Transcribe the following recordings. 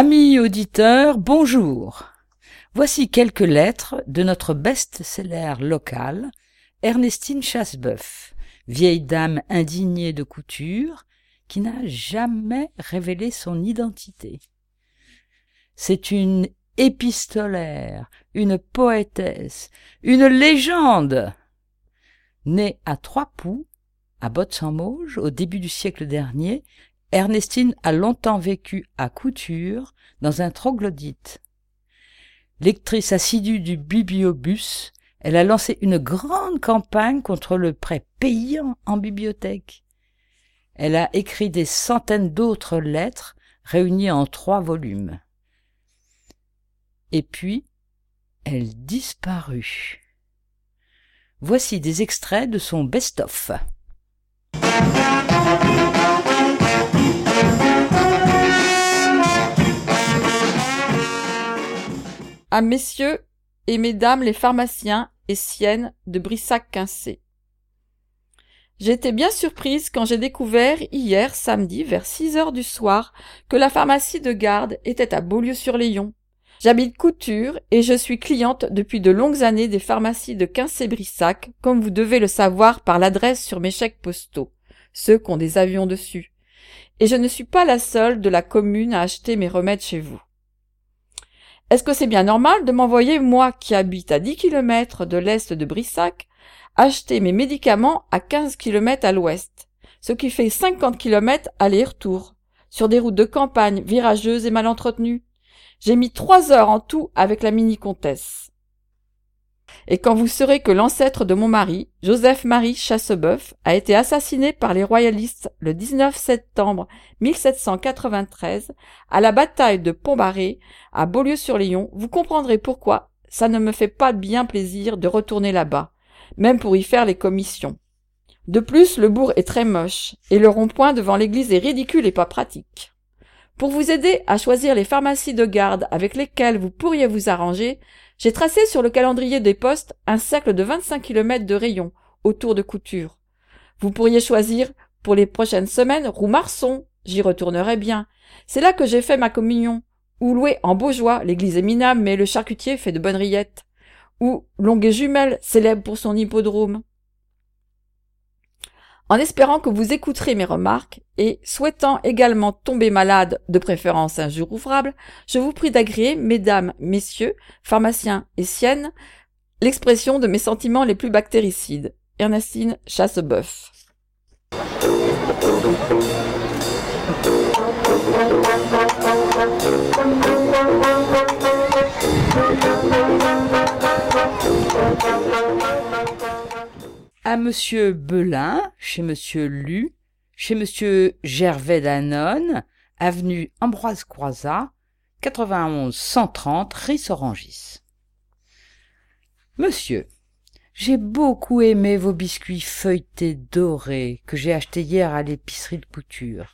Amis auditeurs, bonjour. Voici quelques lettres de notre best-seller local, Ernestine Chasseboeuf, vieille dame indignée de couture, qui n'a jamais révélé son identité. C'est une épistolaire, une poétesse, une légende. Née à Trois Poux, à Botte-sans-Mauge, au début du siècle dernier, Ernestine a longtemps vécu à Couture, dans un troglodyte. Lectrice assidue du bibliobus, elle a lancé une grande campagne contre le prêt payant en bibliothèque. Elle a écrit des centaines d'autres lettres réunies en trois volumes. Et puis, elle disparut. Voici des extraits de son best-of. À messieurs et mesdames les pharmaciens et siennes de Brissac-Quincé. Été bien surprise quand j'ai découvert hier samedi vers 6 heures du soir que la pharmacie de garde était à Beaulieu-sur-Léon. J'habite Couture et je suis cliente depuis de longues années des pharmacies de Quincé-Brissac, comme vous devez le savoir par l'adresse sur mes chèques postaux, ceux qui ont des avions dessus. Et je ne suis pas la seule de la commune à acheter mes remèdes chez vous. Est-ce que c'est bien normal de m'envoyer, moi qui habite à 10 km de l'est de Brissac, acheter mes médicaments à 15 km à l'ouest, ce qui fait 50 km aller-retour, sur des routes de campagne virageuses et mal entretenues J'ai mis trois heures en tout avec la mini-comtesse. Et quand vous saurez que l'ancêtre de mon mari, Joseph-Marie Chasseboeuf, a été assassiné par les royalistes le 19 septembre 1793 à la bataille de Pont-Barré à Beaulieu-sur-Léon, vous comprendrez pourquoi ça ne me fait pas bien plaisir de retourner là-bas, même pour y faire les commissions. De plus, le bourg est très moche, et le rond-point devant l'église est ridicule et pas pratique. Pour vous aider à choisir les pharmacies de garde avec lesquelles vous pourriez vous arranger, j'ai tracé sur le calendrier des postes un cercle de 25 km de rayon autour de Couture. Vous pourriez choisir pour les prochaines semaines Roumarson, j'y retournerai bien. C'est là que j'ai fait ma communion. Ou louer en Beaujois, l'église est minable, mais le charcutier fait de bonnes rillettes. Ou Longuet Jumelle, célèbre pour son hippodrome. En espérant que vous écouterez mes remarques et souhaitant également tomber malade, de préférence un ouvrable, je vous prie d'agréer, mesdames, messieurs, pharmaciens et siennes, l'expression de mes sentiments les plus bactéricides. Ernestine Chasseboeuf. À Monsieur Belin, chez Monsieur Lu, chez Monsieur Gervais Danone, avenue Ambroise Croizat, 91 130 Ris-Orangis. Monsieur, j'ai beaucoup aimé vos biscuits feuilletés dorés que j'ai achetés hier à l'épicerie de couture.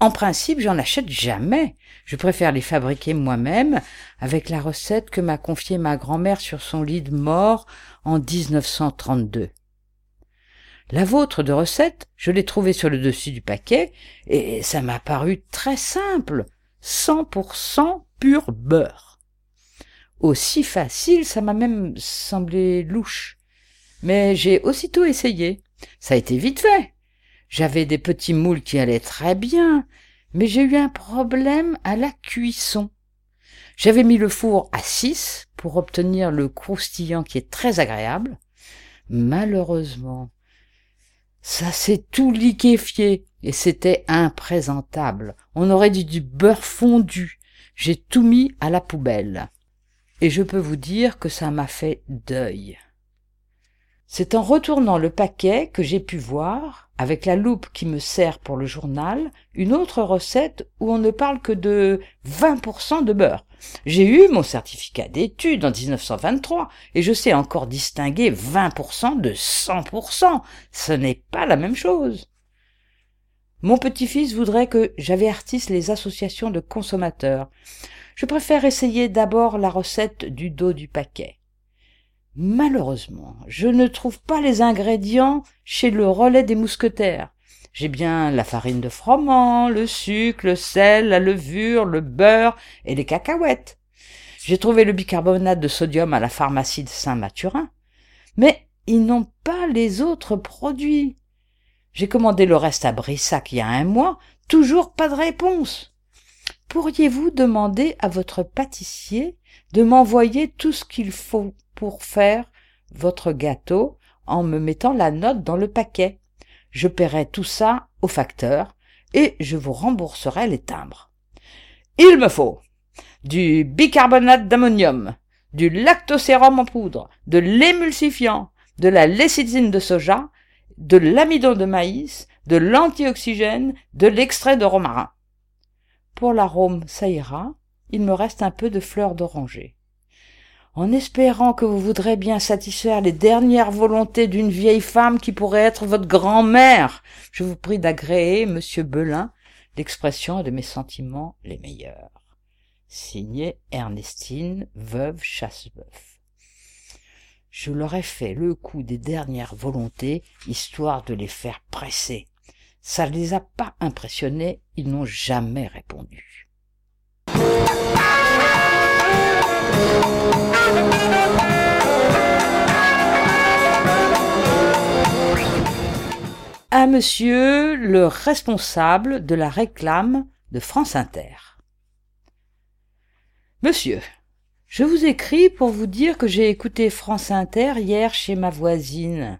En principe, j'en achète jamais. Je préfère les fabriquer moi-même avec la recette que m'a confiée ma grand-mère sur son lit de mort en 1932. La vôtre de recette, je l'ai trouvée sur le dessus du paquet, et ça m'a paru très simple. 100% pur beurre. Aussi facile, ça m'a même semblé louche. Mais j'ai aussitôt essayé. Ça a été vite fait. J'avais des petits moules qui allaient très bien, Mais j'ai eu un problème à la cuisson. J'avais mis le four à 6 pour obtenir le croustillant qui est très agréable. Malheureusement, ça s'est tout liquéfié et c'était imprésentable. On aurait dit du beurre fondu. J'ai tout mis à la poubelle. Et je peux vous dire que ça m'a fait deuil. C'est en retournant le paquet que j'ai pu voir, avec la loupe qui me sert pour le journal, une autre recette où on ne parle que de 20% de beurre. J'ai eu mon certificat d'études en 1923 et je sais encore distinguer 20% de 100%. Ce n'est pas la même chose. Mon petit-fils voudrait que j'avertisse les associations de consommateurs. Je préfère essayer d'abord la recette du dos du paquet. Malheureusement, je ne trouve pas les ingrédients chez le relais des mousquetaires. J'ai bien la farine de froment, le sucre, le sel, la levure, le beurre et les cacahuètes. J'ai trouvé le bicarbonate de sodium à la pharmacie de Saint-Mathurin. Mais ils n'ont pas les autres produits. J'ai commandé le reste à Brissac il y a un mois, toujours pas de réponse. Pourriez-vous demander à votre pâtissier de m'envoyer tout ce qu'il faut pour faire votre gâteau en me mettant la note dans le paquet? Je paierai tout ça au facteur et je vous rembourserai les timbres. Il me faut du bicarbonate d'ammonium, du lactosérum en poudre, de l'émulsifiant, de la lécithine de soja, de l'amidon de maïs, de l'antioxygène, de l'extrait de romarin. Pour l'arôme, ça ira. Il me reste un peu de fleurs d'oranger. En espérant que vous voudrez bien satisfaire les dernières volontés d'une vieille femme qui pourrait être votre grand-mère, je vous prie d'agréer, monsieur Belin, l'expression de mes sentiments les meilleurs. Signé Ernestine, veuve Chasseboeuf. Je leur ai fait le coup des dernières volontés, histoire de les faire presser. Ça ne les a pas impressionnés, ils n'ont jamais répondu. À monsieur le responsable de la réclame de France Inter. Monsieur, je vous écris pour vous dire que j'ai écouté France Inter hier chez ma voisine.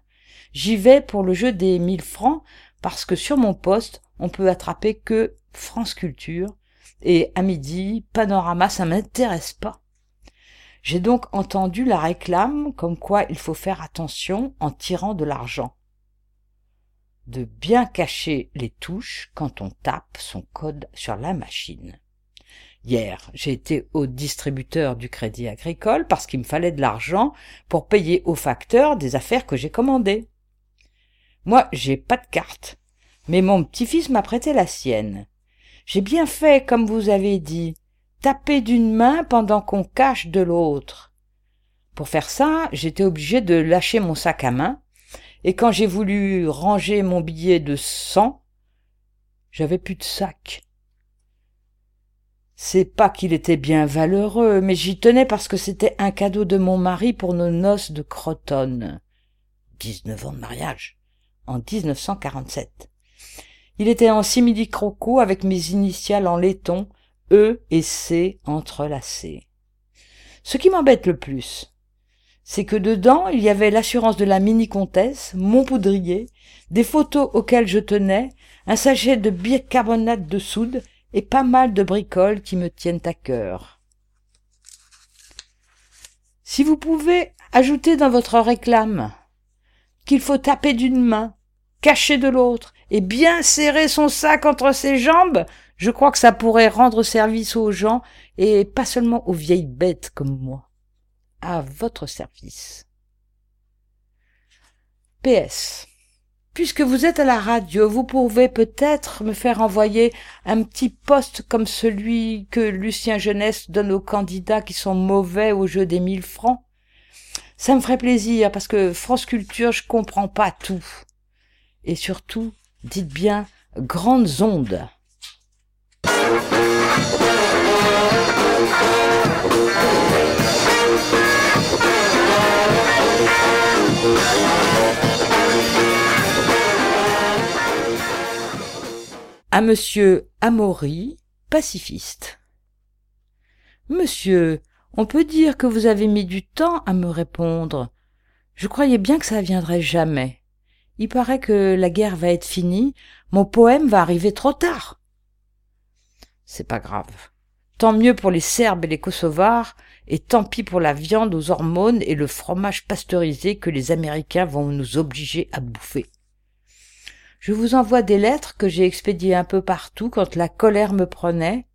J'y vais pour le jeu des mille francs parce que sur mon poste, on peut attraper que France Culture et à midi, Panorama, ça m'intéresse pas. J'ai donc entendu la réclame comme quoi il faut faire attention en tirant de l'argent. De bien cacher les touches quand on tape son code sur la machine. Hier, j'ai été au distributeur du crédit agricole parce qu'il me fallait de l'argent pour payer au facteur des affaires que j'ai commandées. Moi, j'ai pas de carte, mais mon petit-fils m'a prêté la sienne. J'ai bien fait comme vous avez dit, taper d'une main pendant qu'on cache de l'autre. Pour faire ça, j'étais obligé de lâcher mon sac à main, et quand j'ai voulu ranger mon billet de cent, j'avais plus de sac. C'est pas qu'il était bien valeureux, mais j'y tenais parce que c'était un cadeau de mon mari pour nos noces de Crotonne. Dix-neuf ans de mariage, en 1947. Il était en simili-croco avec mes initiales en laiton, E et C entrelacées. Ce qui m'embête le plus, c'est que dedans il y avait l'assurance de la mini-comtesse, mon poudrier, des photos auxquelles je tenais, un sachet de bicarbonate de soude et pas mal de bricoles qui me tiennent à cœur. Si vous pouvez ajouter dans votre réclame qu'il faut taper d'une main, cacher de l'autre, et bien serrer son sac entre ses jambes, je crois que ça pourrait rendre service aux gens, et pas seulement aux vieilles bêtes comme moi. À votre service. PS. Puisque vous êtes à la radio, vous pouvez peut-être me faire envoyer un petit poste comme celui que Lucien Jeunesse donne aux candidats qui sont mauvais au jeu des mille francs. Ça me ferait plaisir parce que France Culture, je comprends pas tout. Et surtout, dites bien grandes ondes. À Monsieur Amaury, pacifiste. Monsieur, on peut dire que vous avez mis du temps à me répondre. Je croyais bien que ça viendrait jamais. Il paraît que la guerre va être finie, mon poème va arriver trop tard. C'est pas grave. Tant mieux pour les Serbes et les Kosovars, et tant pis pour la viande aux hormones et le fromage pasteurisé que les Américains vont nous obliger à bouffer. Je vous envoie des lettres que j'ai expédiées un peu partout quand la colère me prenait.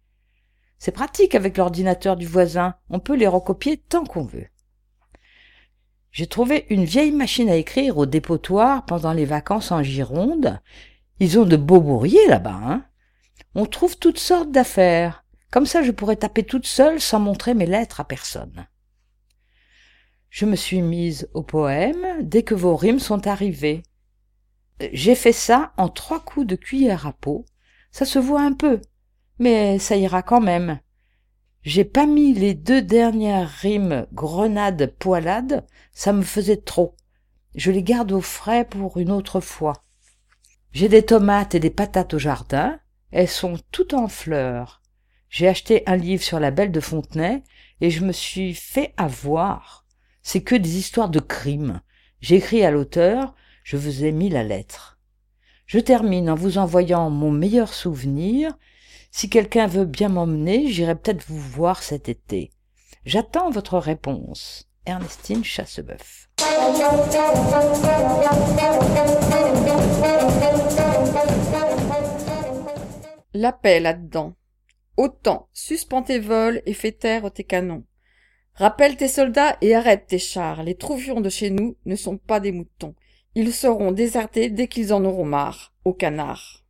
C'est pratique avec l'ordinateur du voisin, on peut les recopier tant qu'on veut. J'ai trouvé une vieille machine à écrire au dépotoir pendant les vacances en Gironde. Ils ont de beaux bourriers là-bas, hein. On trouve toutes sortes d'affaires. Comme ça, je pourrais taper toute seule sans montrer mes lettres à personne. Je me suis mise au poème dès que vos rimes sont arrivées. J'ai fait ça en trois coups de cuillère à peau. Ça se voit un peu, mais ça ira quand même. J'ai pas mis les deux dernières rimes grenade poilade, ça me faisait trop. Je les garde au frais pour une autre fois. J'ai des tomates et des patates au jardin, elles sont toutes en fleurs. J'ai acheté un livre sur la belle de Fontenay et je me suis fait avoir. C'est que des histoires de crimes. J'ai écrit à l'auteur, je vous ai mis la lettre. Je termine en vous envoyant mon meilleur souvenir. Si quelqu'un veut bien m'emmener, j'irai peut-être vous voir cet été. J'attends votre réponse. Ernestine Chasseboeuf. La paix là-dedans. Autant, suspends tes vols et fais taire tes canons. Rappelle tes soldats et arrête tes chars. Les troufions de chez nous ne sont pas des moutons. Ils seront désertés dès qu'ils en auront marre, au canard.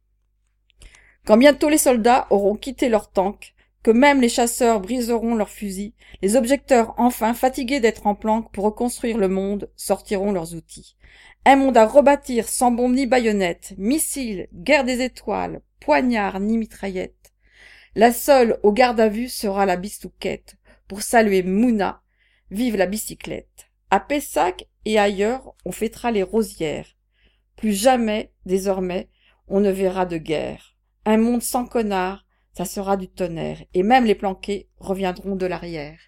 Quand bientôt les soldats auront quitté leurs tanks, que même les chasseurs briseront leurs fusils, les objecteurs enfin fatigués d'être en planque pour reconstruire le monde sortiront leurs outils. Un monde à rebâtir sans bombes ni baïonnettes, missiles, guerre des étoiles, poignards ni mitraillettes. La seule au garde à vue sera la bistouquette, pour saluer Mouna, vive la bicyclette. À Pessac et ailleurs, on fêtera les rosières. Plus jamais, désormais, on ne verra de guerre. Un monde sans connards, ça sera du tonnerre, et même les planqués reviendront de l'arrière.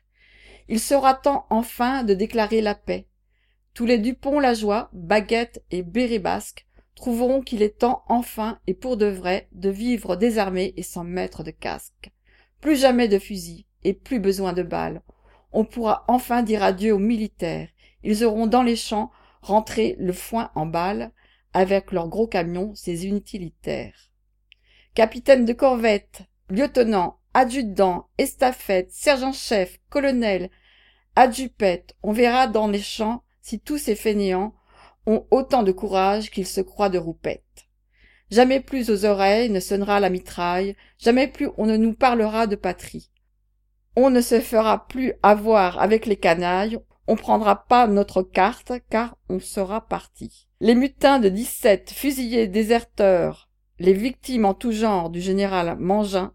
Il sera temps enfin de déclarer la paix. Tous les Dupont la joie, Baguette et Béret Basque trouveront qu'il est temps enfin et pour de vrai de vivre désarmés et sans mettre de casque. Plus jamais de fusils et plus besoin de balles. On pourra enfin dire adieu aux militaires. Ils auront dans les champs rentré le foin en balles avec leurs gros camions, ces utilitaires. Capitaine de corvette, lieutenant, adjudant, estafette, sergent-chef, colonel, adjupette, on verra dans les champs si tous ces fainéants ont autant de courage qu'ils se croient de roupettes. Jamais plus aux oreilles ne sonnera la mitraille, jamais plus on ne nous parlera de patrie. On ne se fera plus avoir avec les canailles, on prendra pas notre carte, car on sera parti. Les mutins de dix-sept fusillés déserteurs, les victimes en tout genre du général Mangin,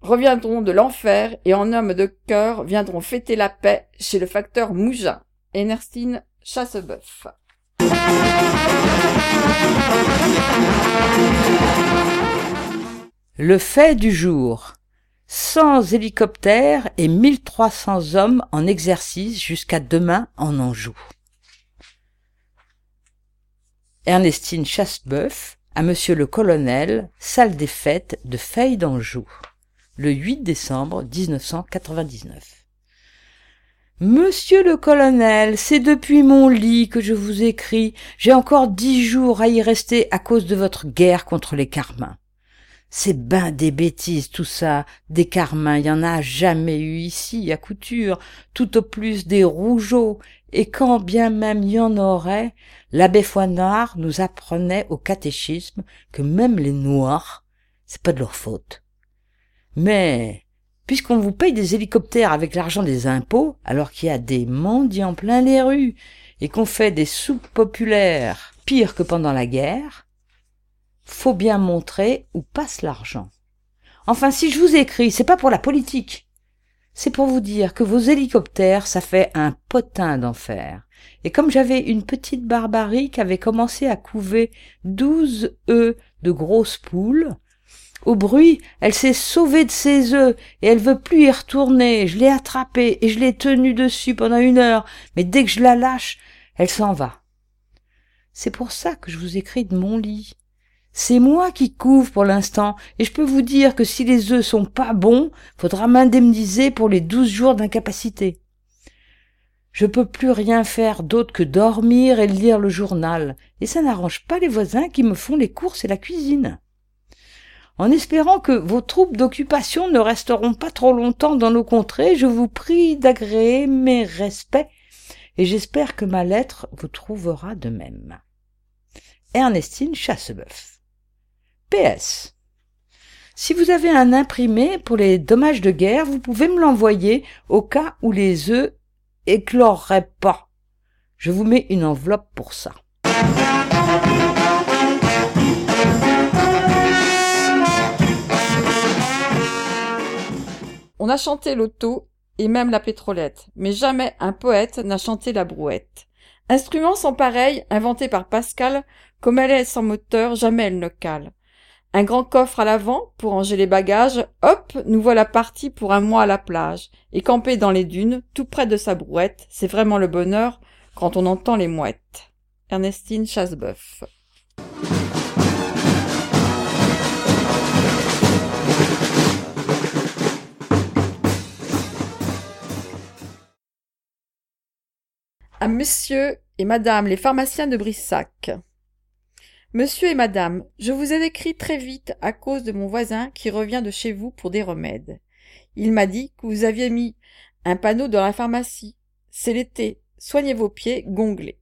reviendront de l'enfer et en hommes de cœur viendront fêter la paix chez le facteur Mougin. Ernestine Chasseboeuf. Le fait du jour. 100 hélicoptères et 1300 hommes en exercice jusqu'à demain en Anjou. Ernestine Chasseboeuf à Monsieur le Colonel, salle des fêtes de Feuille d'Anjou, le 8 décembre 1999. Monsieur le colonel, c'est depuis mon lit que je vous écris. J'ai encore dix jours à y rester à cause de votre guerre contre les carmins. C'est ben des bêtises tout ça. Des carmins, il y en a jamais eu ici à couture, tout au plus des rougeaux. Et quand bien même il y en aurait, l'abbé Foinard nous apprenait au catéchisme que même les noirs, c'est pas de leur faute. Mais puisqu'on vous paye des hélicoptères avec l'argent des impôts, alors qu'il y a des mendiants plein les rues, et qu'on fait des soupes populaires pires que pendant la guerre, faut bien montrer où passe l'argent. Enfin, si je vous écris, c'est pas pour la politique. C'est pour vous dire que vos hélicoptères, ça fait un potin d'enfer. Et comme j'avais une petite barbarie qui avait commencé à couver douze œufs de grosses poules, Au bruit, elle s'est sauvée de ses œufs et elle veut plus y retourner. Je l'ai attrapée et je l'ai tenue dessus pendant une heure, mais dès que je la lâche, elle s'en va. C'est pour ça que je vous écris de mon lit. C'est moi qui couvre pour l'instant, et je peux vous dire que si les œufs sont pas bons, faudra m'indemniser pour les douze jours d'incapacité. Je peux plus rien faire d'autre que dormir et lire le journal, et ça n'arrange pas les voisins qui me font les courses et la cuisine. En espérant que vos troupes d'occupation ne resteront pas trop longtemps dans nos contrées, je vous prie d'agréer mes respects, et j'espère que ma lettre vous trouvera de même. Ernestine Chasseboeuf. PS. Si vous avez un imprimé pour les dommages de guerre, vous pouvez me l'envoyer au cas où les œufs écloreraient pas. Je vous mets une enveloppe pour ça. On a chanté l'auto et même la pétrolette, mais jamais un poète n'a chanté la brouette. Instruments sans pareil, inventés par Pascal, comme elle est sans moteur, jamais elle ne cale. Un grand coffre à l'avant pour ranger les bagages, hop, nous voilà partis pour un mois à la plage. Et camper dans les dunes, tout près de sa brouette, c'est vraiment le bonheur quand on entend les mouettes. Ernestine Chasseboeuf. À monsieur et madame les pharmaciens de Brissac. Monsieur et madame, je vous ai écrit très vite à cause de mon voisin qui revient de chez vous pour des remèdes. Il m'a dit que vous aviez mis un panneau dans la pharmacie. C'est l'été. Soignez vos pieds, gonglés.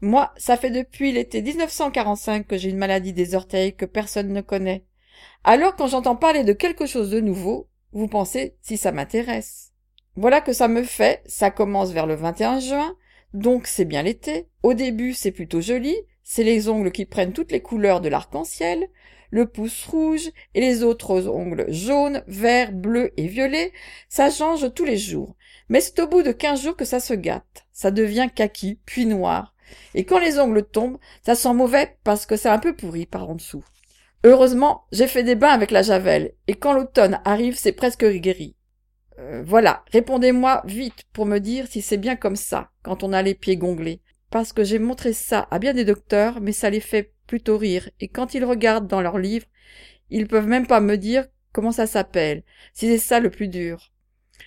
Moi, ça fait depuis l'été 1945 que j'ai une maladie des orteils que personne ne connaît. Alors quand j'entends parler de quelque chose de nouveau, vous pensez si ça m'intéresse. Voilà que ça me fait, ça commence vers le 21 juin, donc c'est bien l'été. Au début, c'est plutôt joli, c'est les ongles qui prennent toutes les couleurs de l'arc-en-ciel, le pouce rouge et les autres ongles jaunes, verts, bleus et violets, ça change tous les jours. Mais c'est au bout de quinze jours que ça se gâte. Ça devient kaki, puis noir. Et quand les ongles tombent, ça sent mauvais parce que c'est un peu pourri par en dessous. Heureusement, j'ai fait des bains avec la javel, et quand l'automne arrive, c'est presque guéri. Euh, voilà, répondez-moi vite pour me dire si c'est bien comme ça, quand on a les pieds gonglés parce que j'ai montré ça à bien des docteurs, mais ça les fait plutôt rire, et quand ils regardent dans leurs livres, ils peuvent même pas me dire comment ça s'appelle, si c'est ça le plus dur.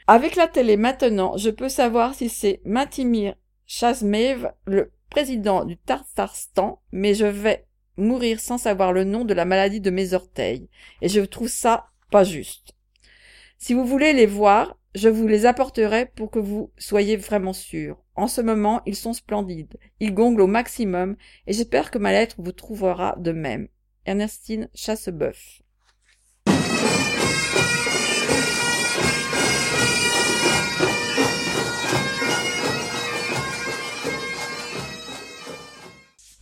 Avec la télé maintenant, je peux savoir si c'est Matimir Chazmev, le président du Tartarstan, mais je vais mourir sans savoir le nom de la maladie de mes orteils, et je trouve ça pas juste. Si vous voulez les voir, je vous les apporterai pour que vous soyez vraiment sûrs. En ce moment, ils sont splendides. Ils gonglent au maximum et j'espère que ma lettre vous trouvera de même. Ernestine Chasseboeuf.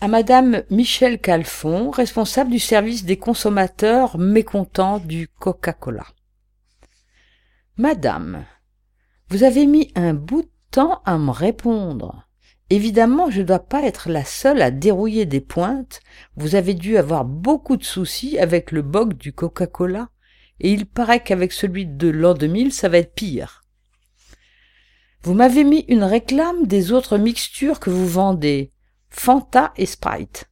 à Madame Michel Calfon, responsable du service des consommateurs mécontents du Coca-Cola. Madame, vous avez mis un bout de temps à me répondre. Évidemment, je ne dois pas être la seule à dérouiller des pointes. Vous avez dû avoir beaucoup de soucis avec le boc du Coca-Cola, et il paraît qu'avec celui de l'an 2000, ça va être pire. Vous m'avez mis une réclame des autres mixtures que vous vendez, Fanta et Sprite.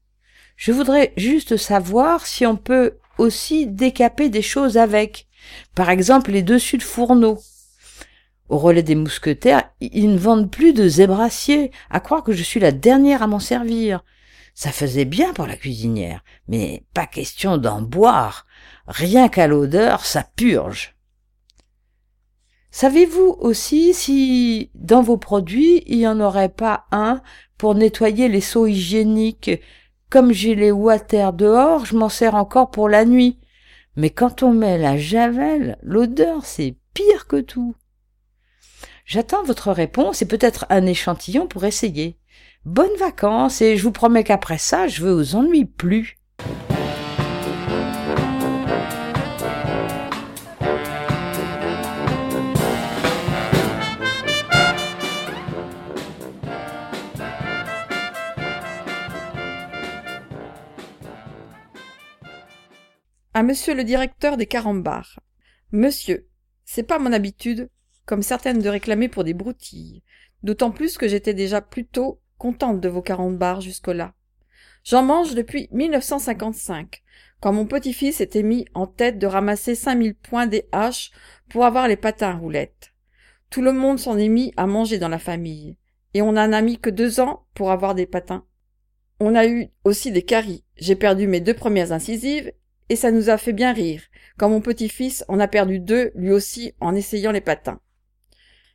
Je voudrais juste savoir si on peut aussi décaper des choses avec. Par exemple, les dessus de fourneaux. Au relais des mousquetaires, ils ne vendent plus de zébrassiers, à croire que je suis la dernière à m'en servir. Ça faisait bien pour la cuisinière, mais pas question d'en boire. Rien qu'à l'odeur, ça purge. Savez-vous aussi si dans vos produits il n'y en aurait pas un pour nettoyer les seaux hygiéniques? Comme j'ai les water dehors, je m'en sers encore pour la nuit. Mais quand on met la javel, l'odeur, c'est pire que tout. J'attends votre réponse et peut-être un échantillon pour essayer. Bonnes vacances et je vous promets qu'après ça, je veux vous ennuie plus. À monsieur le directeur des carambars. Monsieur, c'est pas mon habitude, comme certaines de réclamer pour des broutilles, d'autant plus que j'étais déjà plutôt contente de vos carambars jusque-là. J'en mange depuis 1955, quand mon petit-fils était mis en tête de ramasser 5000 points des haches pour avoir les patins à roulettes. Tout le monde s'en est mis à manger dans la famille, et on n'en a mis que deux ans pour avoir des patins. On a eu aussi des caries. J'ai perdu mes deux premières incisives, et ça nous a fait bien rire, quand mon petit-fils en a perdu deux, lui aussi, en essayant les patins.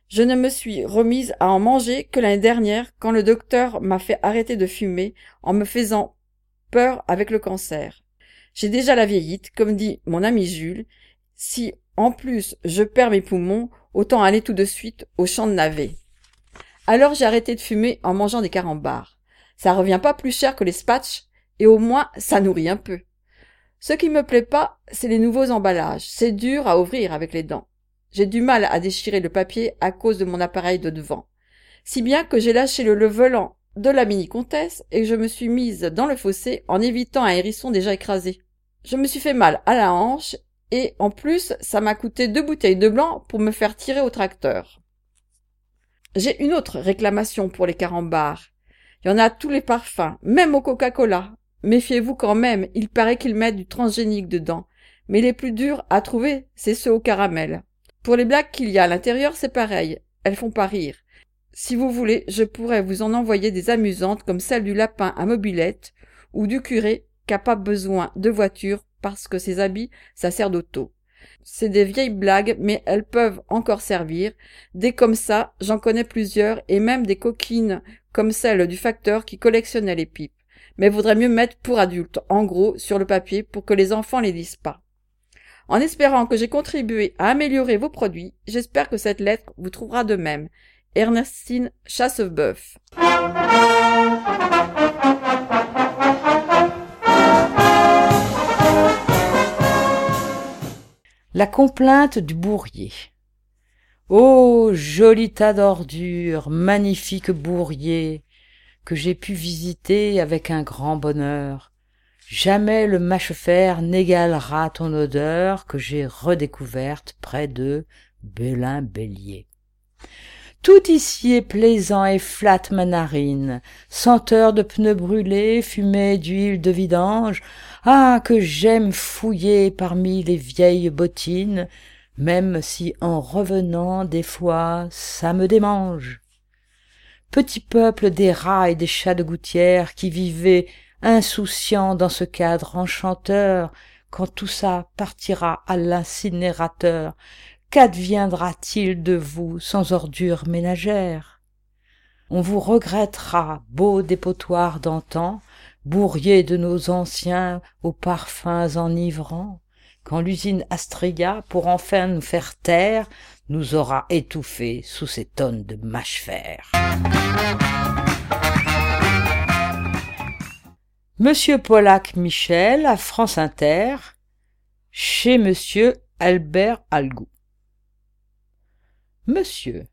Je ne me suis remise à en manger que l'année dernière, quand le docteur m'a fait arrêter de fumer en me faisant peur avec le cancer. J'ai déjà la vieillite, comme dit mon ami Jules. Si, en plus, je perds mes poumons, autant aller tout de suite au champ de navet. Alors j'ai arrêté de fumer en mangeant des carambars. Ça revient pas plus cher que les spatchs, et au moins ça nourrit un peu. Ce qui me plaît pas, c'est les nouveaux emballages. C'est dur à ouvrir avec les dents. J'ai du mal à déchirer le papier à cause de mon appareil de devant. Si bien que j'ai lâché le levelant de la mini-comtesse et je me suis mise dans le fossé en évitant un hérisson déjà écrasé. Je me suis fait mal à la hanche et en plus ça m'a coûté deux bouteilles de blanc pour me faire tirer au tracteur. J'ai une autre réclamation pour les carambars. Il y en a tous les parfums, même au Coca-Cola. Méfiez-vous quand même, il paraît qu'ils mettent du transgénique dedans. Mais les plus durs à trouver, c'est ceux au caramel. Pour les blagues qu'il y a à l'intérieur, c'est pareil. Elles font pas rire. Si vous voulez, je pourrais vous en envoyer des amusantes comme celle du lapin à mobilette ou du curé qui n'a pas besoin de voiture parce que ses habits, ça sert d'auto. C'est des vieilles blagues, mais elles peuvent encore servir. Des comme ça, j'en connais plusieurs, et même des coquines comme celle du facteur qui collectionnait les pipes. Mais vaudrait mieux mettre pour adultes, en gros, sur le papier pour que les enfants les lisent pas. En espérant que j'ai contribué à améliorer vos produits, j'espère que cette lettre vous trouvera de même. Ernestine Chassebeuf. La complainte du bourrier. Ô joli tas d'ordures, magnifique bourrier, que j'ai pu visiter avec un grand bonheur. Jamais le mâche-fer n'égalera ton odeur que j'ai redécouverte près de Belin-Bélier. Tout ici est plaisant et flatte ma narine, senteur de pneus brûlés, fumée d'huile de vidange. Ah, que j'aime fouiller parmi les vieilles bottines, même si en revenant des fois ça me démange. Petit peuple des rats et des chats de gouttière qui vivaient insouciants dans ce cadre enchanteur, quand tout ça partira à l'incinérateur, Qu'adviendra-t-il de vous sans ordures ménagères? On vous regrettera, beau dépotoir d'antan, bourrier de nos anciens aux parfums enivrants, quand l'usine Astria, pour enfin nous faire taire, nous aura étouffés sous ces tonnes de mâche-fer. Monsieur Pollack Michel à France Inter, chez Monsieur Albert Algou. Monsieur,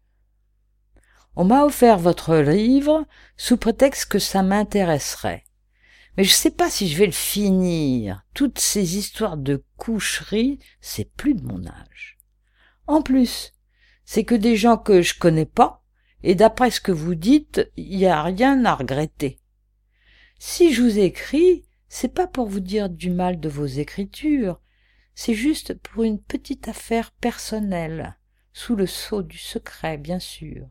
on m'a offert votre livre sous prétexte que ça m'intéresserait. Mais je sais pas si je vais le finir. Toutes ces histoires de coucherie, c'est plus de mon âge. En plus, c'est que des gens que je connais pas, et d'après ce que vous dites, il n'y a rien à regretter. Si je vous écris, c'est pas pour vous dire du mal de vos écritures, c'est juste pour une petite affaire personnelle sous le sceau du secret, bien sûr.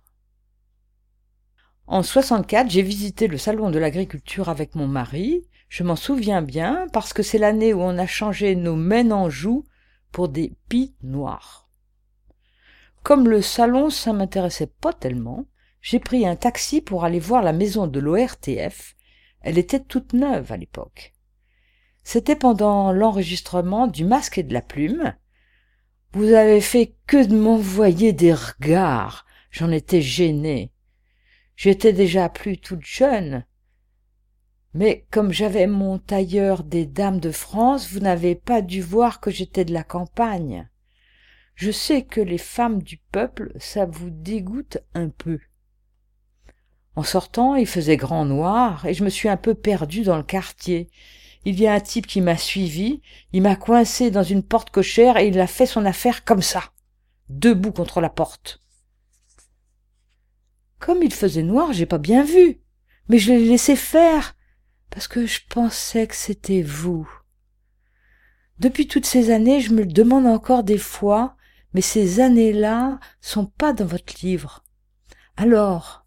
En 64, j'ai visité le salon de l'agriculture avec mon mari. Je m'en souviens bien parce que c'est l'année où on a changé nos joues pour des pis noirs. Comme le salon, ça m'intéressait pas tellement, j'ai pris un taxi pour aller voir la maison de l'ORTF. Elle était toute neuve à l'époque. C'était pendant l'enregistrement du masque et de la plume, vous avez fait que de m'envoyer des regards. J'en étais gênée. J'étais déjà plus toute jeune. Mais comme j'avais mon tailleur des dames de France, vous n'avez pas dû voir que j'étais de la campagne. Je sais que les femmes du peuple, ça vous dégoûte un peu. En sortant, il faisait grand noir, et je me suis un peu perdue dans le quartier. il y a un type qui m'a suivi, il m'a coincé dans une porte cochère et il a fait son affaire comme ça, debout contre la porte. Comme il faisait noir, j'ai pas bien vu, mais je l'ai laissé faire, parce que je pensais que c'était vous. Depuis toutes ces années, je me le demande encore des fois, mais ces années-là sont pas dans votre livre. Alors,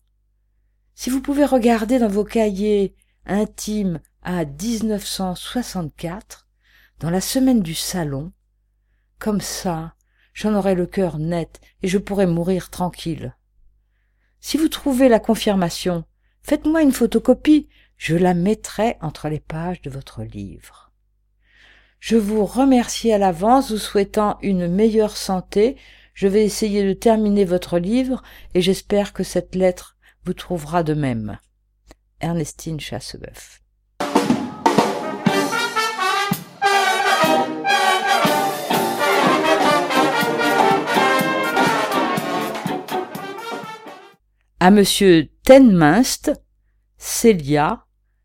si vous pouvez regarder dans vos cahiers intimes à 1964, dans la semaine du salon, comme ça, j'en aurai le cœur net et je pourrai mourir tranquille. Si vous trouvez la confirmation, faites-moi une photocopie, je la mettrai entre les pages de votre livre. Je vous remercie à l'avance, vous souhaitant une meilleure santé. Je vais essayer de terminer votre livre et j'espère que cette lettre vous trouvera de même. Ernestine Chasseboeuf. À monsieur Tenminst, Célia,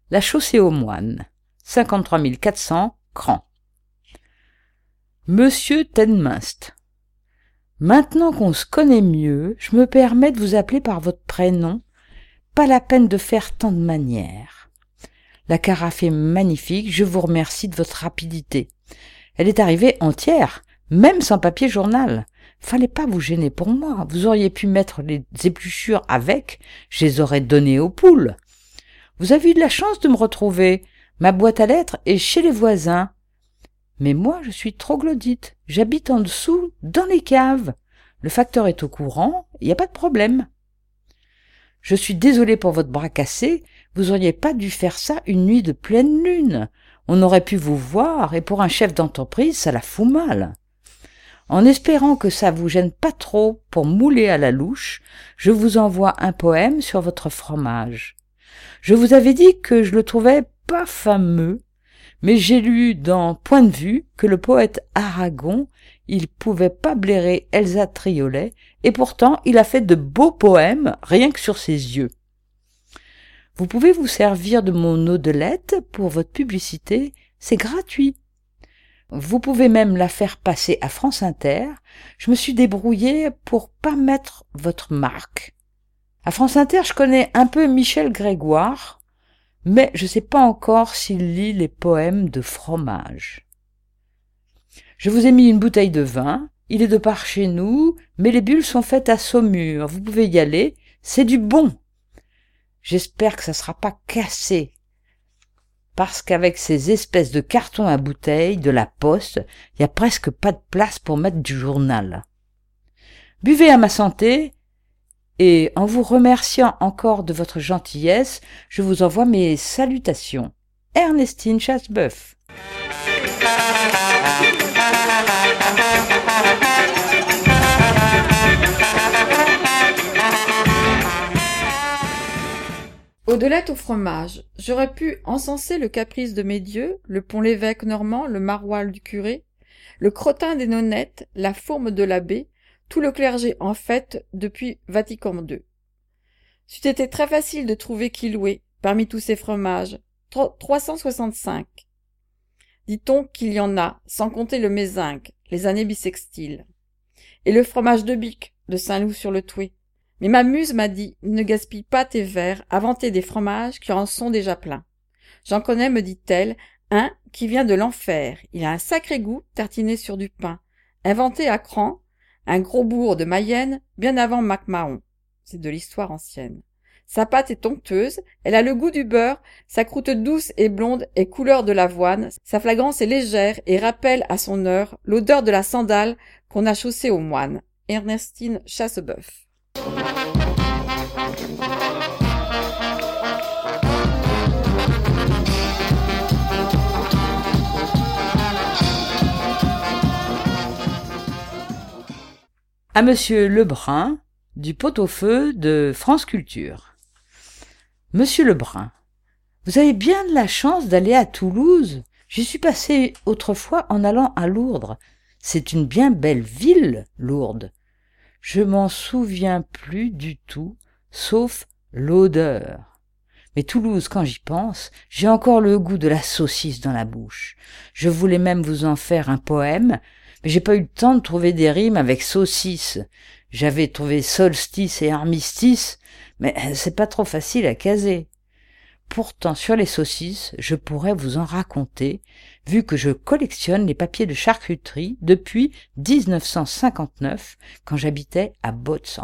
la chaussée aux moines, 53 400, Cran. Monsieur Tenminst, maintenant qu'on se connaît mieux, je me permets de vous appeler par votre prénom, pas la peine de faire tant de manières. La carafe est magnifique, je vous remercie de votre rapidité. Elle est arrivée entière, même sans papier journal. Fallait pas vous gêner pour moi. Vous auriez pu mettre les épluchures avec, je les aurais données aux poules. Vous avez eu de la chance de me retrouver. Ma boîte à lettres est chez les voisins. Mais moi, je suis troglodyte. J'habite en dessous, dans les caves. Le facteur est au courant, il n'y a pas de problème. Je suis désolé pour votre bras cassé, vous auriez pas dû faire ça une nuit de pleine lune. On aurait pu vous voir, et pour un chef d'entreprise, ça la fout mal. En espérant que ça vous gêne pas trop pour mouler à la louche, je vous envoie un poème sur votre fromage. Je vous avais dit que je le trouvais pas fameux, mais j'ai lu dans Point de vue que le poète Aragon, il pouvait pas blairer Elsa Triolet, et pourtant il a fait de beaux poèmes rien que sur ses yeux. Vous pouvez vous servir de mon eau de lettre pour votre publicité, c'est gratuit. Vous pouvez même la faire passer à France Inter. Je me suis débrouillé pour pas mettre votre marque. À France Inter, je connais un peu Michel Grégoire, mais je sais pas encore s'il lit les poèmes de fromage. Je vous ai mis une bouteille de vin. Il est de part chez nous, mais les bulles sont faites à Saumur. Vous pouvez y aller. C'est du bon. J'espère que ça sera pas cassé parce qu'avec ces espèces de cartons à bouteilles de la poste, il n'y a presque pas de place pour mettre du journal. Buvez à ma santé, et en vous remerciant encore de votre gentillesse, je vous envoie mes salutations. Ernestine Chasseboeuf. Au-delà au fromage, j'aurais pu encenser le caprice de mes dieux, le pont l'évêque normand, le maroilles du curé, le crottin des nonnettes, la fourme de l'abbé, tout le clergé en fête depuis Vatican II. C'eût été très facile de trouver qui louer, parmi tous ces fromages, 365. Dit-on qu'il y en a, sans compter le mézinc, les années bissextiles. Et le fromage de Bic, de Saint-Loup-sur-le-Toué, mais ma muse m'a dit ne gaspille pas tes verres, inventez des fromages qui en sont déjà pleins. J'en connais, me dit-elle, un qui vient de l'enfer. Il a un sacré goût, tartiné sur du pain. Inventé à Cran, un gros bourg de Mayenne, bien avant MacMahon. C'est de l'histoire ancienne. Sa pâte est onctueuse, elle a le goût du beurre, sa croûte douce et blonde est couleur de l'avoine, sa flagrance est légère et rappelle à son heure l'odeur de la sandale qu'on a chaussée aux moines. Ernestine Chasseboeuf. À Monsieur Lebrun, du pot-au-feu de France Culture. Monsieur Lebrun, vous avez bien de la chance d'aller à Toulouse. J'y suis passé autrefois en allant à Lourdes. C'est une bien belle ville, Lourdes. Je m'en souviens plus du tout, sauf l'odeur. Mais Toulouse, quand j'y pense, j'ai encore le goût de la saucisse dans la bouche. Je voulais même vous en faire un poème, mais j'ai pas eu le temps de trouver des rimes avec saucisse. J'avais trouvé solstice et armistice, mais c'est pas trop facile à caser. Pourtant, sur les saucisses, je pourrais vous en raconter, vu que je collectionne les papiers de charcuterie depuis 1959, quand j'habitais à Bots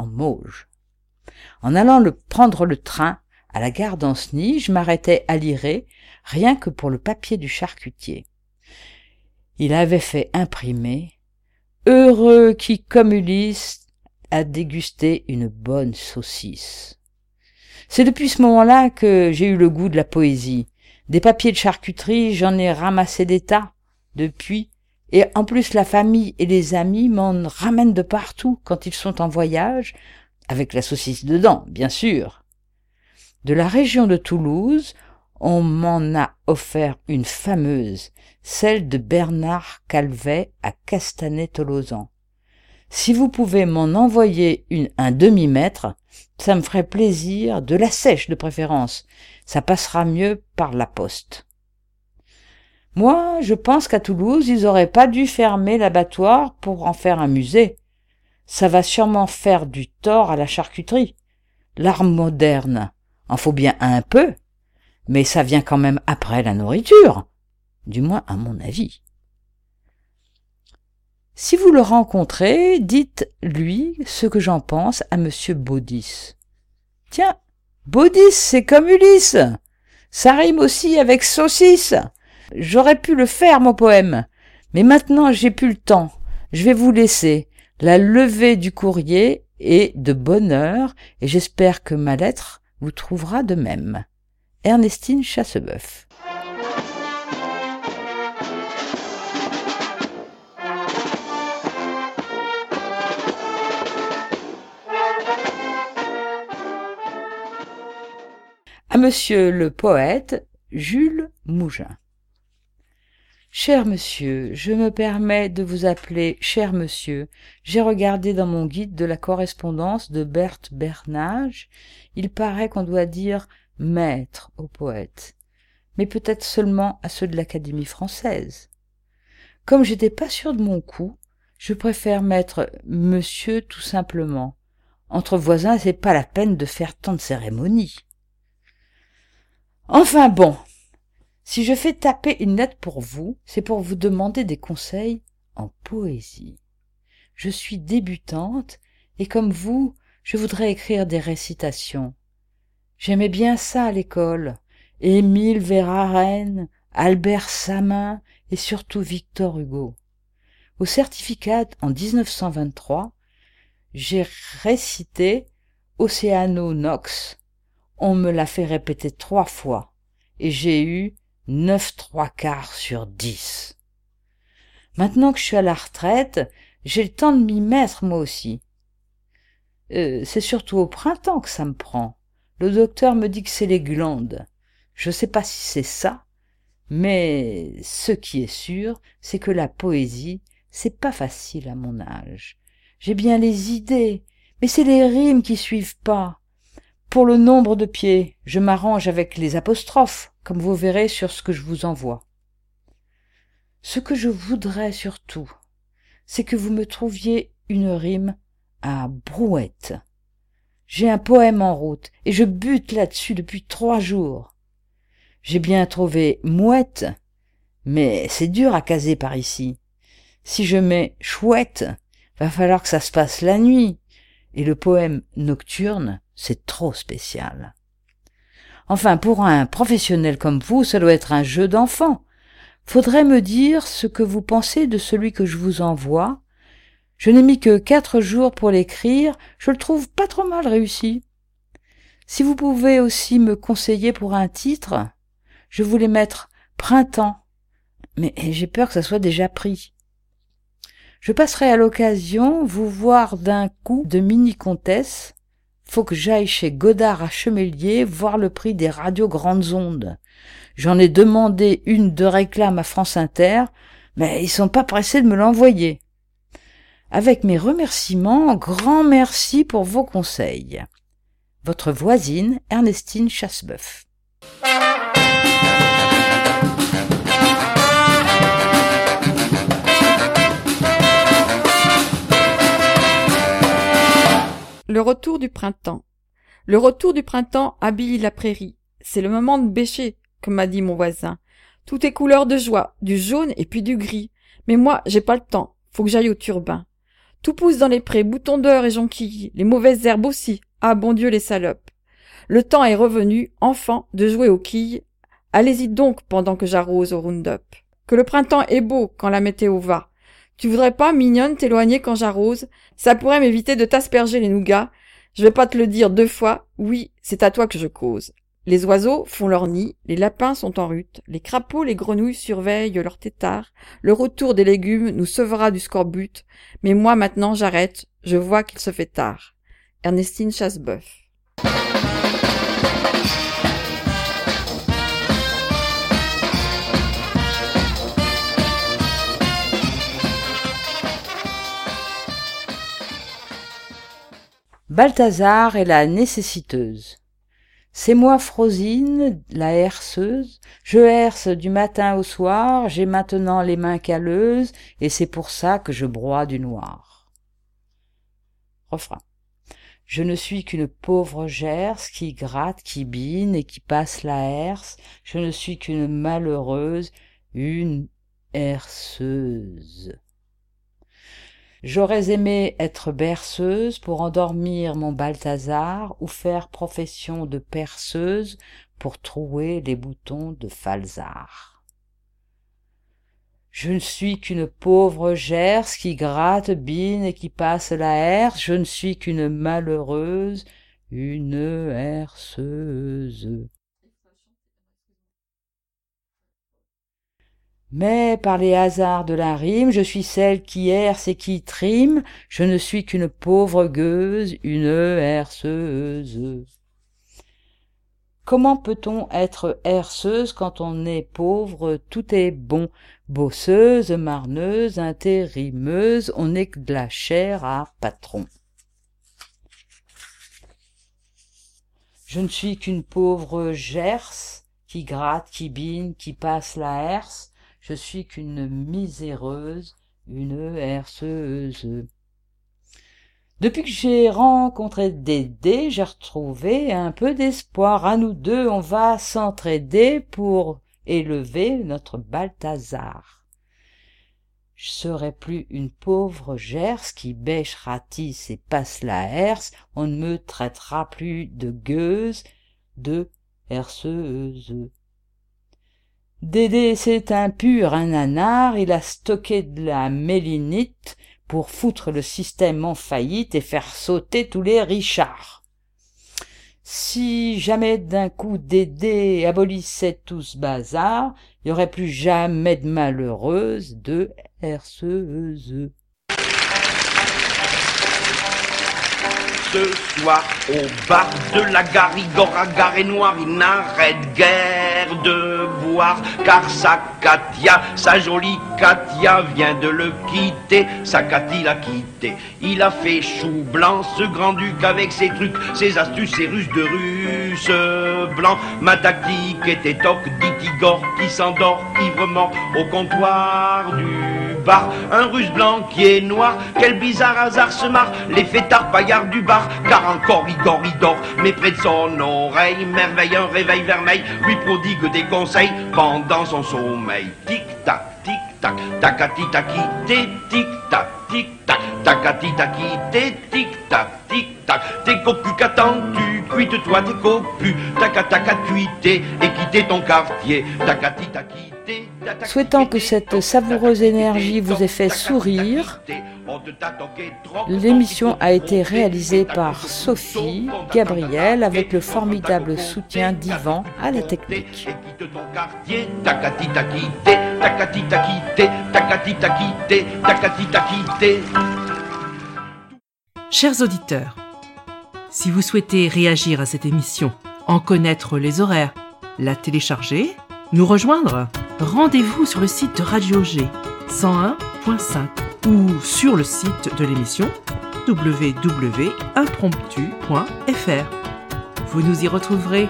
en allant prendre le train à la gare d'Ancenis, je m'arrêtais à Liré, rien que pour le papier du charcutier. Il avait fait imprimer Heureux qui, comme Ulysse, a dégusté une bonne saucisse. C'est depuis ce moment-là que j'ai eu le goût de la poésie. Des papiers de charcuterie, j'en ai ramassé des tas depuis, et en plus la famille et les amis m'en ramènent de partout quand ils sont en voyage, avec la saucisse dedans, bien sûr. De la région de Toulouse, on m'en a offert une fameuse, celle de Bernard Calvet à Castanet-Tolosan. Si vous pouvez m'en envoyer un demi-mètre, ça me ferait plaisir, de la sèche de préférence. Ça passera mieux par la poste. Moi, je pense qu'à Toulouse, ils auraient pas dû fermer l'abattoir pour en faire un musée. Ça va sûrement faire du tort à la charcuterie. L'art moderne en faut bien un peu, mais ça vient quand même après la nourriture, du moins à mon avis. Si vous le rencontrez, dites-lui ce que j'en pense à monsieur Baudis. Tiens, Baudis, c'est comme Ulysse. Ça rime aussi avec saucisse. J'aurais pu le faire, mon poème. Mais maintenant, j'ai plus le temps. Je vais vous laisser. La levée du courrier est de bonne heure et j'espère que ma lettre vous trouvera de même. Ernestine Chasseboeuf. à monsieur le poète Jules Mougin. Cher monsieur, je me permets de vous appeler cher monsieur. J'ai regardé dans mon guide de la correspondance de Berthe Bernage. Il paraît qu'on doit dire maître au poète, mais peut-être seulement à ceux de l'Académie française. Comme j'étais pas sûr de mon coup, je préfère mettre monsieur tout simplement. Entre voisins, c'est pas la peine de faire tant de cérémonies. Enfin bon, si je fais taper une lettre pour vous, c'est pour vous demander des conseils en poésie. Je suis débutante, et comme vous, je voudrais écrire des récitations. J'aimais bien ça à l'école. Émile Verhaeren, Albert Samin et surtout Victor Hugo. Au certificat en 1923, j'ai récité Océano Nox on me l'a fait répéter trois fois, et j'ai eu neuf trois quarts sur dix. Maintenant que je suis à la retraite, j'ai le temps de m'y mettre moi aussi. Euh, c'est surtout au printemps que ça me prend. Le docteur me dit que c'est les glandes. Je sais pas si c'est ça, mais ce qui est sûr, c'est que la poésie, c'est pas facile à mon âge. J'ai bien les idées, mais c'est les rimes qui suivent pas. Pour le nombre de pieds, je m'arrange avec les apostrophes, comme vous verrez sur ce que je vous envoie. Ce que je voudrais surtout, c'est que vous me trouviez une rime à brouette. J'ai un poème en route, et je bute là-dessus depuis trois jours. J'ai bien trouvé mouette, mais c'est dur à caser par ici. Si je mets chouette, va falloir que ça se passe la nuit, et le poème nocturne, c'est trop spécial. Enfin, pour un professionnel comme vous, ça doit être un jeu d'enfant. Faudrait me dire ce que vous pensez de celui que je vous envoie. Je n'ai mis que quatre jours pour l'écrire, je le trouve pas trop mal réussi. Si vous pouvez aussi me conseiller pour un titre, je voulais mettre Printemps, mais j'ai peur que ça soit déjà pris. Je passerai à l'occasion vous voir d'un coup de mini-comtesse faut que j'aille chez Godard à Chemélier voir le prix des radios grandes ondes. J'en ai demandé une de réclame à France Inter, mais ils sont pas pressés de me l'envoyer avec mes remerciements, grand merci pour vos conseils. Votre voisine Ernestine Chassebeuf. Le retour du printemps. Le retour du printemps habille la prairie. C'est le moment de bêcher, comme m'a dit mon voisin. Tout est couleur de joie, du jaune et puis du gris. Mais moi, j'ai pas le temps. Faut que j'aille au turbin. Tout pousse dans les prés, boutons et jonquilles, les mauvaises herbes aussi. Ah bon Dieu les salopes. Le temps est revenu, enfant, de jouer aux quilles. Allez-y donc pendant que j'arrose au round-up. Que le printemps est beau quand la météo va. Tu voudrais pas, mignonne, t'éloigner quand j'arrose? Ça pourrait m'éviter de t'asperger les nougats. Je vais pas te le dire deux fois. Oui, c'est à toi que je cause. Les oiseaux font leur nid, les lapins sont en rute, les crapauds, les grenouilles surveillent leur tétard, le retour des légumes nous sauvera du scorbut, mais moi maintenant j'arrête, je vois qu'il se fait tard. Ernestine Chasseboeuf. Balthazar et la nécessiteuse. C'est moi Frosine, la herseuse, je herse du matin au soir, j'ai maintenant les mains calleuses, et c'est pour ça que je broie du noir. Refrain. Je ne suis qu'une pauvre gerce qui gratte, qui bine et qui passe la herse, je ne suis qu'une malheureuse, une herseuse. J'aurais aimé être berceuse pour endormir mon Balthazar ou faire profession de perceuse pour trouer les boutons de Falzar. Je ne suis qu'une pauvre gerce qui gratte, bine et qui passe la herse, je ne suis qu'une malheureuse, une herseuse. Mais par les hasards de la rime, je suis celle qui herse et qui trime, je ne suis qu'une pauvre gueuse, une herseuse. Comment peut-on être herseuse quand on est pauvre, tout est bon, bosseuse, marneuse, intérimeuse, on n'est que de la chair à patron. Je ne suis qu'une pauvre gerce qui gratte, qui bine, qui passe la herse, je suis qu'une miséreuse, une herseuse. Depuis que j'ai rencontré Dédé, j'ai retrouvé un peu d'espoir. À nous deux, on va s'entraider pour élever notre Balthazar. Je serai plus une pauvre gerce qui bêche ratisse et passe la herse. On ne me traitera plus de gueuse, de herseuse. Dédé, c'est un pur un nanar, il a stocké de la mélinite pour foutre le système en faillite et faire sauter tous les richards. Si jamais d'un coup Dédé abolissait tout ce bazar, il n'y aurait plus jamais de malheureuse, de. Ce soir, au bar de la gare, Igor et noir, il n'arrête guère de car sa Katia, sa jolie Katia vient de le quitter, sa Katia l'a quitté. Il a fait chou blanc, ce grand-duc avec ses trucs, ses astuces, ses ruses de russe blanc. Ma tactique était toc, dit Igor qui s'endort ivrement au comptoir du bar. Un russe blanc qui est noir, quel bizarre hasard se marre, les fêtards paillards du bar, car encore Igor il dort, mais près de son oreille, merveille, un réveil vermeil, lui prodigue des conseils pendant son sommeil. Tic-tac, tic-tac, tacati taki tic-tac, tic-tac, tacati taki tic-tac, tic-tac. T'es cocu qu'attends-tu? Cuite-toi tes copus, tac-tac, cuiter et quitter ton quartier. Tacati taki Souhaitant que cette savoureuse énergie vous ait fait sourire, l'émission a été réalisée par Sophie Gabriel avec le formidable soutien d'Ivan à la technique. Chers auditeurs, si vous souhaitez réagir à cette émission, en connaître les horaires, la télécharger, nous rejoindre Rendez-vous sur le site de Radio G 101.5 ou sur le site de l'émission www.impromptu.fr. Vous nous y retrouverez